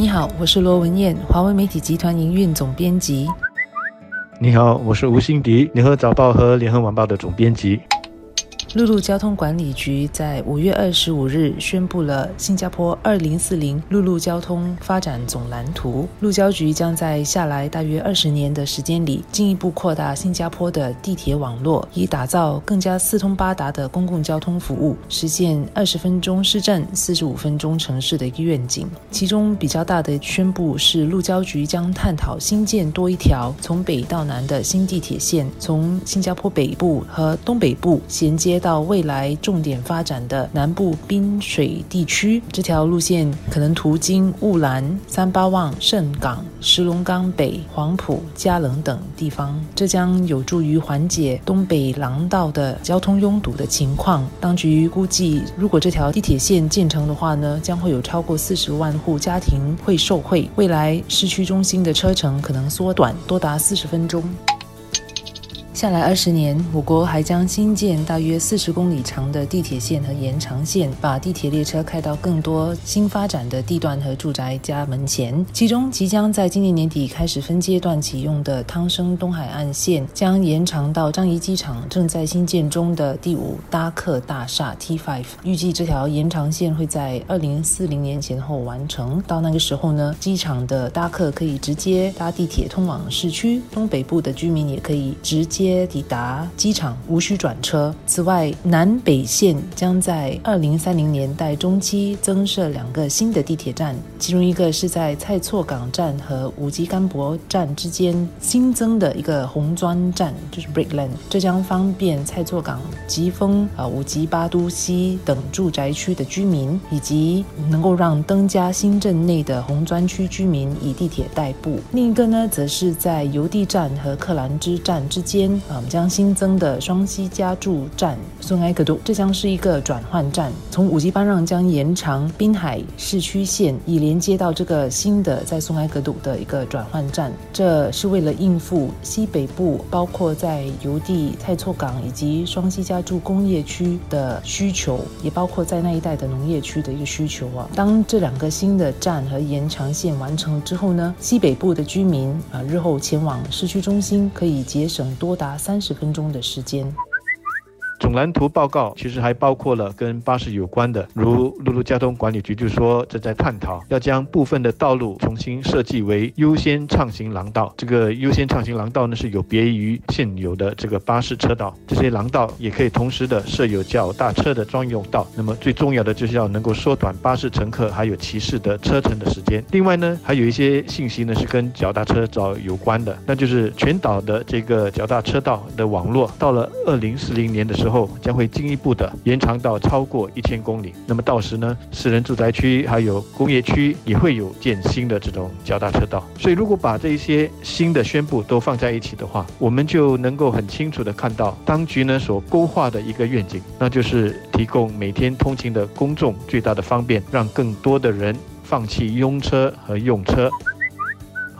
你好，我是罗文艳，华为媒体集团营运总编辑。你好，我是吴欣迪，联合早报和联合晚报的总编辑。陆路交通管理局在五月二十五日宣布了新加坡二零四零陆路交通发展总蓝图。陆交局将在下来大约二十年的时间里，进一步扩大新加坡的地铁网络，以打造更加四通八达的公共交通服务，实现二十分钟市镇、四十五分钟城市的一个愿景。其中比较大的宣布是，陆交局将探讨新建多一条从北到南的新地铁线，从新加坡北部和东北部衔接。到未来重点发展的南部滨水地区，这条路线可能途经雾兰、三八旺、盛港、石龙岗北、黄埔、嘉冷等地方，这将有助于缓解东北廊道的交通拥堵的情况。当局估计，如果这条地铁线建成的话呢，将会有超过四十万户家庭会受惠，未来市区中心的车程可能缩短多达四十分钟。下来二十年，我国还将新建大约四十公里长的地铁线和延长线，把地铁列车开到更多新发展的地段和住宅家门前。其中，即将在今年年底开始分阶段启用的汤生东海岸线，将延长到樟宜机场正在新建中的第五搭客大厦 T5。预计这条延长线会在二零四零年前后完成。到那个时候呢，机场的搭客可以直接搭地铁通往市区，东北部的居民也可以直接。抵达机场无需转车。此外，南北线将在二零三零年代中期增设两个新的地铁站，其中一个是在蔡厝港站和五级干博站之间新增的一个红砖站，就是 Brickland，这将方便蔡厝港、吉丰、啊五级巴都西等住宅区的居民，以及能够让登嘉新镇内的红砖区居民以地铁代步。另一个呢，则是在邮递站和克兰芝站之间。啊，我们将新增的双溪加注站松埃格度，这将是一个转换站。从五级班让将延长滨海市区线，以连接到这个新的在松埃格度的一个转换站。这是为了应付西北部，包括在邮递、泰措港以及双溪加注工业区的需求，也包括在那一带的农业区的一个需求啊。当这两个新的站和延长线完成之后呢，西北部的居民啊，日后前往市区中心可以节省多达。三十分钟的时间。总蓝图报告其实还包括了跟巴士有关的，如陆路交通管理局就说正在探讨要将部分的道路重新设计为优先畅行廊道。这个优先畅行廊道呢是有别于现有的这个巴士车道，这些廊道也可以同时的设有脚踏车的专用道。那么最重要的就是要能够缩短巴士乘客还有骑士的车程的时间。另外呢，还有一些信息呢是跟脚踏车道有关的，那就是全岛的这个脚踏车道的网络到了二零四零年的时候。后将会进一步的延长到超过一千公里。那么到时呢，私人住宅区还有工业区也会有建新的这种脚踏车道。所以如果把这一些新的宣布都放在一起的话，我们就能够很清楚的看到当局呢所勾画的一个愿景，那就是提供每天通勤的公众最大的方便，让更多的人放弃拥车和用车。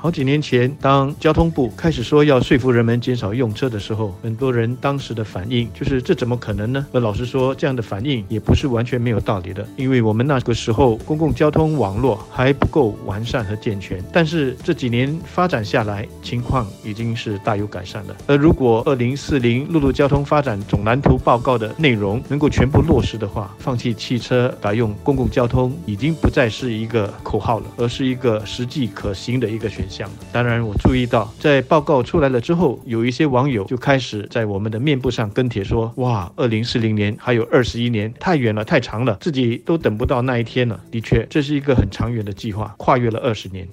好几年前，当交通部开始说要说服人们减少用车的时候，很多人当时的反应就是这怎么可能呢？而老实说，这样的反应也不是完全没有道理的，因为我们那个时候公共交通网络还不够完善和健全。但是这几年发展下来，情况已经是大有改善了。而如果二零四零陆路交通发展总蓝图报告的内容能够全部落实的话，放弃汽车改用公共交通已经不再是一个口号了，而是一个实际可行的一个选。当然，我注意到，在报告出来了之后，有一些网友就开始在我们的面部上跟帖说：“哇，二零四零年还有二十一年，太远了，太长了，自己都等不到那一天了。”的确，这是一个很长远的计划，跨越了二十年。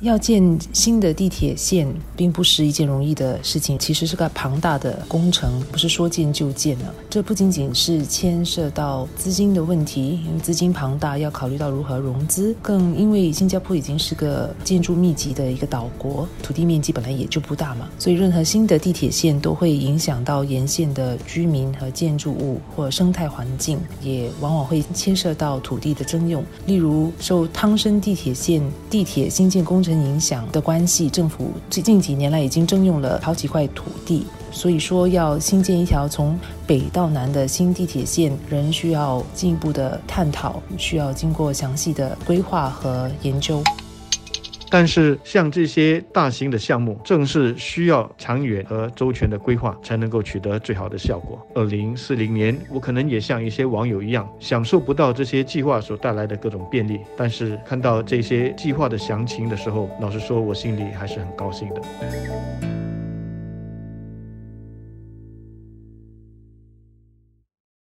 要建新的地铁线，并不是一件容易的事情，其实是个庞大的工程，不是说建就建的。这不仅仅是牵涉到资金的问题，因为资金庞大，要考虑到如何融资，更因为新加坡已经是个建筑密集的一个岛国，土地面积本来也就不大嘛，所以任何新的地铁线都会影响到沿线的居民和建筑物或生态环境，也往往会牵涉到土地的征用。例如，受汤生地铁线地铁新建工程。影响的关系，政府最近几年来已经征用了好几块土地。所以说要新建一条从北到南的新地铁线，仍需要进一步的探讨，需要经过详细的规划和研究。但是，像这些大型的项目，正是需要长远和周全的规划，才能够取得最好的效果。二零四零年，我可能也像一些网友一样，享受不到这些计划所带来的各种便利。但是，看到这些计划的详情的时候，老实说，我心里还是很高兴的。